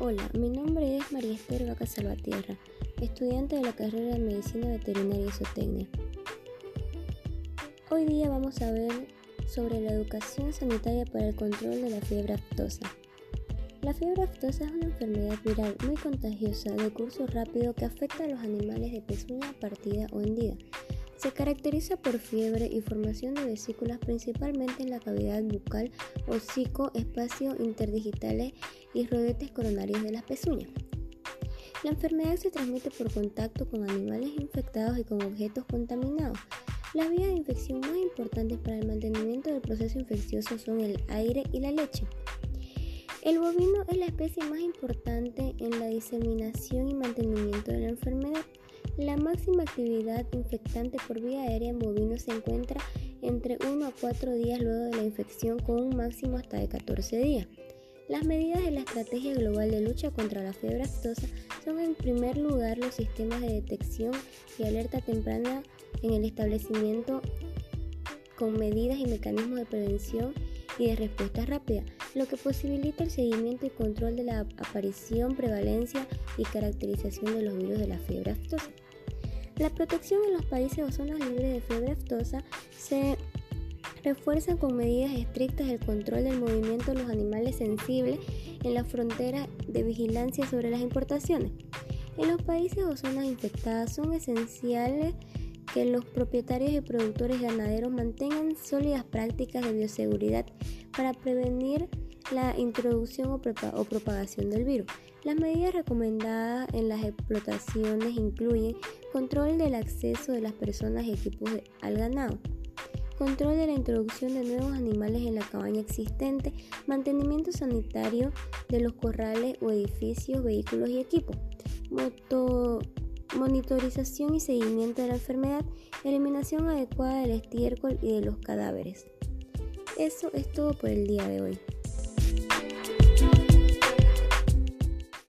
Hola, mi nombre es María Esther Vaca Salvatierra, estudiante de la carrera de Medicina Veterinaria y Zootecnia. Hoy día vamos a ver sobre la educación sanitaria para el control de la fiebre aftosa. La fiebre aftosa es una enfermedad viral muy contagiosa de curso rápido que afecta a los animales de pezuña partida o hendida se caracteriza por fiebre y formación de vesículas principalmente en la cavidad bucal, hocico, espacio interdigitales y rodetes coronarios de las pezuñas. La enfermedad se transmite por contacto con animales infectados y con objetos contaminados. Las vías de infección más importantes para el mantenimiento del proceso infeccioso son el aire y la leche. El bovino es la especie más importante en la diseminación y mantenimiento de la enfermedad. La máxima actividad infectante por vía aérea en bovinos se encuentra entre 1 a 4 días luego de la infección con un máximo hasta de 14 días. Las medidas de la Estrategia Global de Lucha contra la Fiebre Aftosa son en primer lugar los sistemas de detección y alerta temprana en el establecimiento con medidas y mecanismos de prevención y de respuesta rápida, lo que posibilita el seguimiento y control de la aparición, prevalencia y caracterización de los virus de la fiebre aftosa. La protección en los países o zonas libres de fiebre aftosa se refuerza con medidas estrictas del control del movimiento de los animales sensibles en la frontera de vigilancia sobre las importaciones. En los países o zonas infectadas son esenciales que los propietarios y productores ganaderos mantengan sólidas prácticas de bioseguridad para prevenir la introducción o, propagación del virus. Las medidas recomendadas en las explotaciones incluyen control del acceso de las personas y equipos al ganado, control de la introducción de nuevos animales en la cabaña existente, mantenimiento sanitario de los corrales o edificios, vehículos y equipos, monitorización y seguimiento de la enfermedad, eliminación adecuada del estiércol y de los cadáveres. Eso es todo por el día de hoy.